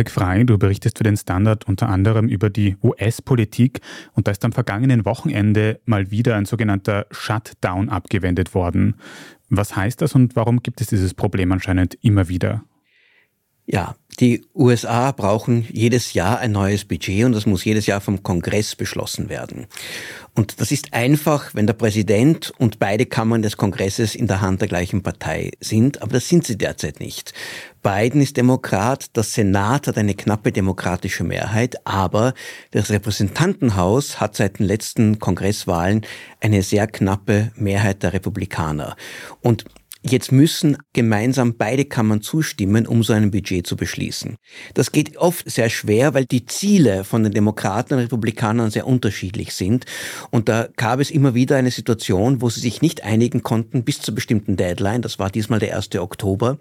Tarek Frey, du berichtest für den Standard unter anderem über die US-Politik und da ist am vergangenen Wochenende mal wieder ein sogenannter Shutdown abgewendet worden. Was heißt das und warum gibt es dieses Problem anscheinend immer wieder? Ja, die USA brauchen jedes Jahr ein neues Budget und das muss jedes Jahr vom Kongress beschlossen werden. Und das ist einfach, wenn der Präsident und beide Kammern des Kongresses in der Hand der gleichen Partei sind, aber das sind sie derzeit nicht. Biden ist Demokrat, der Senat hat eine knappe demokratische Mehrheit, aber das Repräsentantenhaus hat seit den letzten Kongresswahlen eine sehr knappe Mehrheit der Republikaner. Und Jetzt müssen gemeinsam beide Kammern zustimmen, um so ein Budget zu beschließen. Das geht oft sehr schwer, weil die Ziele von den Demokraten und Republikanern sehr unterschiedlich sind. Und da gab es immer wieder eine Situation, wo sie sich nicht einigen konnten bis zur bestimmten Deadline. Das war diesmal der 1. Oktober.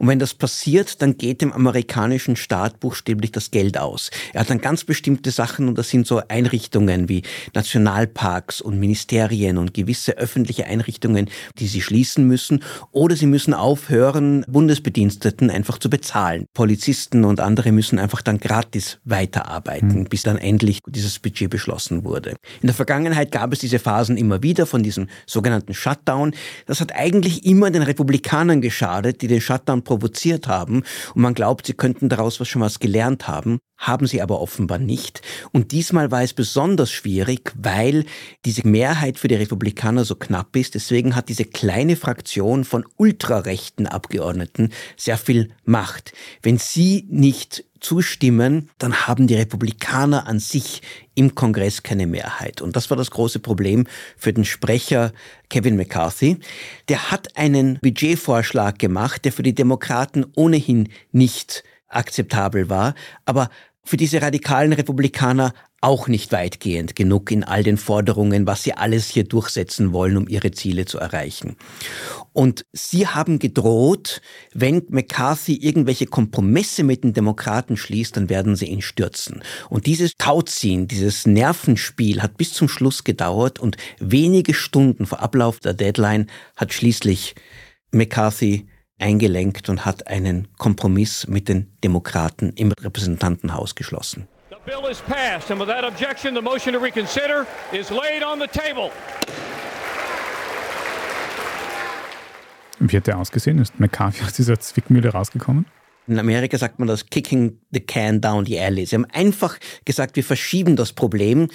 Und wenn das passiert, dann geht dem amerikanischen Staat buchstäblich das Geld aus. Er hat dann ganz bestimmte Sachen und das sind so Einrichtungen wie Nationalparks und Ministerien und gewisse öffentliche Einrichtungen, die sie schließen müssen oder sie müssen aufhören, Bundesbediensteten einfach zu bezahlen. Polizisten und andere müssen einfach dann gratis weiterarbeiten, mhm. bis dann endlich dieses Budget beschlossen wurde. In der Vergangenheit gab es diese Phasen immer wieder von diesem sogenannten Shutdown. Das hat eigentlich immer den Republikanern geschadet, die den Shutdown provoziert haben. Und man glaubt, sie könnten daraus was schon was gelernt haben haben sie aber offenbar nicht. Und diesmal war es besonders schwierig, weil diese Mehrheit für die Republikaner so knapp ist. Deswegen hat diese kleine Fraktion von ultrarechten Abgeordneten sehr viel Macht. Wenn sie nicht zustimmen, dann haben die Republikaner an sich im Kongress keine Mehrheit. Und das war das große Problem für den Sprecher Kevin McCarthy. Der hat einen Budgetvorschlag gemacht, der für die Demokraten ohnehin nicht akzeptabel war, aber für diese radikalen Republikaner auch nicht weitgehend genug in all den Forderungen, was sie alles hier durchsetzen wollen, um ihre Ziele zu erreichen. Und sie haben gedroht, wenn McCarthy irgendwelche Kompromisse mit den Demokraten schließt, dann werden sie ihn stürzen. Und dieses Tauziehen, dieses Nervenspiel hat bis zum Schluss gedauert und wenige Stunden vor Ablauf der Deadline hat schließlich McCarthy eingelenkt und hat einen Kompromiss mit den Demokraten im Repräsentantenhaus geschlossen. Bill is passed and without objection the motion to reconsider is laid on the table. Wie hat der ausgesehen? Ist McCarthy aus dieser Zwickmühle rausgekommen? In Amerika sagt man das Kicking the Can Down the Alley. Sie haben einfach gesagt, wir verschieben das Problem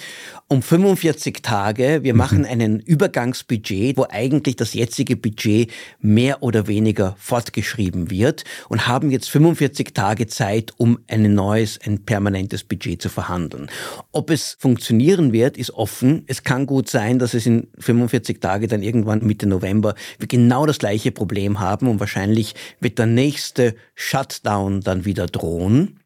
um 45 Tage. Wir mhm. machen einen Übergangsbudget, wo eigentlich das jetzige Budget mehr oder weniger fortgeschrieben wird und haben jetzt 45 Tage Zeit, um ein neues, ein permanentes Budget zu verhandeln. Ob es funktionieren wird, ist offen. Es kann gut sein, dass es in 45 Tage dann irgendwann Mitte November wir genau das gleiche Problem haben und wahrscheinlich wird der nächste Shut Shutdown dann wieder drohen.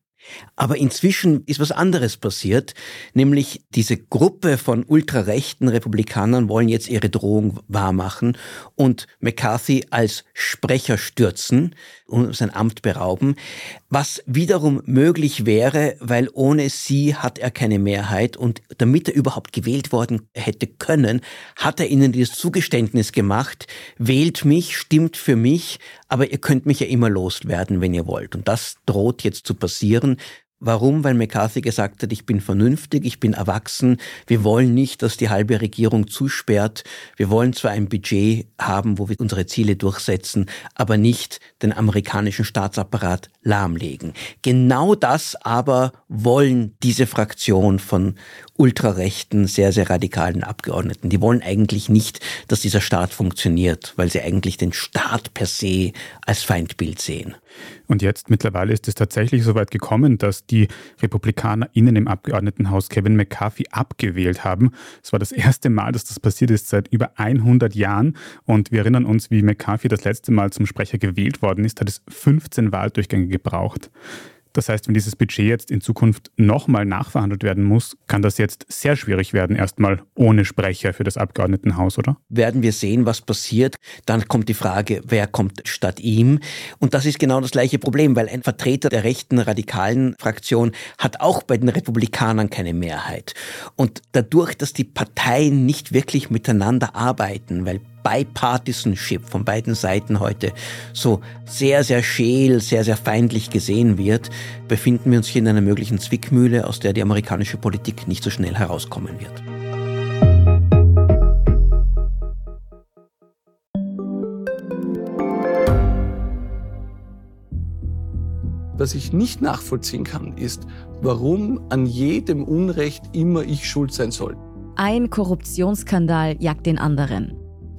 Aber inzwischen ist was anderes passiert, nämlich diese Gruppe von ultrarechten Republikanern wollen jetzt ihre Drohung wahrmachen und McCarthy als Sprecher stürzen und sein Amt berauben, was wiederum möglich wäre, weil ohne sie hat er keine Mehrheit und damit er überhaupt gewählt worden hätte können, hat er ihnen dieses Zugeständnis gemacht, wählt mich, stimmt für mich, aber ihr könnt mich ja immer loswerden, wenn ihr wollt. Und das droht jetzt zu passieren machen, Warum? Weil McCarthy gesagt hat, ich bin vernünftig, ich bin erwachsen, wir wollen nicht, dass die halbe Regierung zusperrt, wir wollen zwar ein Budget haben, wo wir unsere Ziele durchsetzen, aber nicht den amerikanischen Staatsapparat lahmlegen. Genau das aber wollen diese Fraktion von ultrarechten, sehr, sehr radikalen Abgeordneten. Die wollen eigentlich nicht, dass dieser Staat funktioniert, weil sie eigentlich den Staat per se als Feindbild sehen. Und jetzt mittlerweile ist es tatsächlich so weit gekommen, dass die Republikaner innen im Abgeordnetenhaus Kevin McCarthy abgewählt haben. Es war das erste Mal, dass das passiert ist seit über 100 Jahren. Und wir erinnern uns, wie McCarthy das letzte Mal zum Sprecher gewählt worden ist, hat es 15 Wahldurchgänge gebraucht. Das heißt, wenn dieses Budget jetzt in Zukunft nochmal nachverhandelt werden muss, kann das jetzt sehr schwierig werden, erstmal ohne Sprecher für das Abgeordnetenhaus, oder? Werden wir sehen, was passiert. Dann kommt die Frage, wer kommt statt ihm? Und das ist genau das gleiche Problem, weil ein Vertreter der rechten radikalen Fraktion hat auch bei den Republikanern keine Mehrheit. Und dadurch, dass die Parteien nicht wirklich miteinander arbeiten, weil Bipartisanship von beiden Seiten heute so sehr, sehr scheel, sehr, sehr feindlich gesehen wird, befinden wir uns hier in einer möglichen Zwickmühle, aus der die amerikanische Politik nicht so schnell herauskommen wird. Was ich nicht nachvollziehen kann, ist, warum an jedem Unrecht immer ich schuld sein soll. Ein Korruptionsskandal jagt den anderen.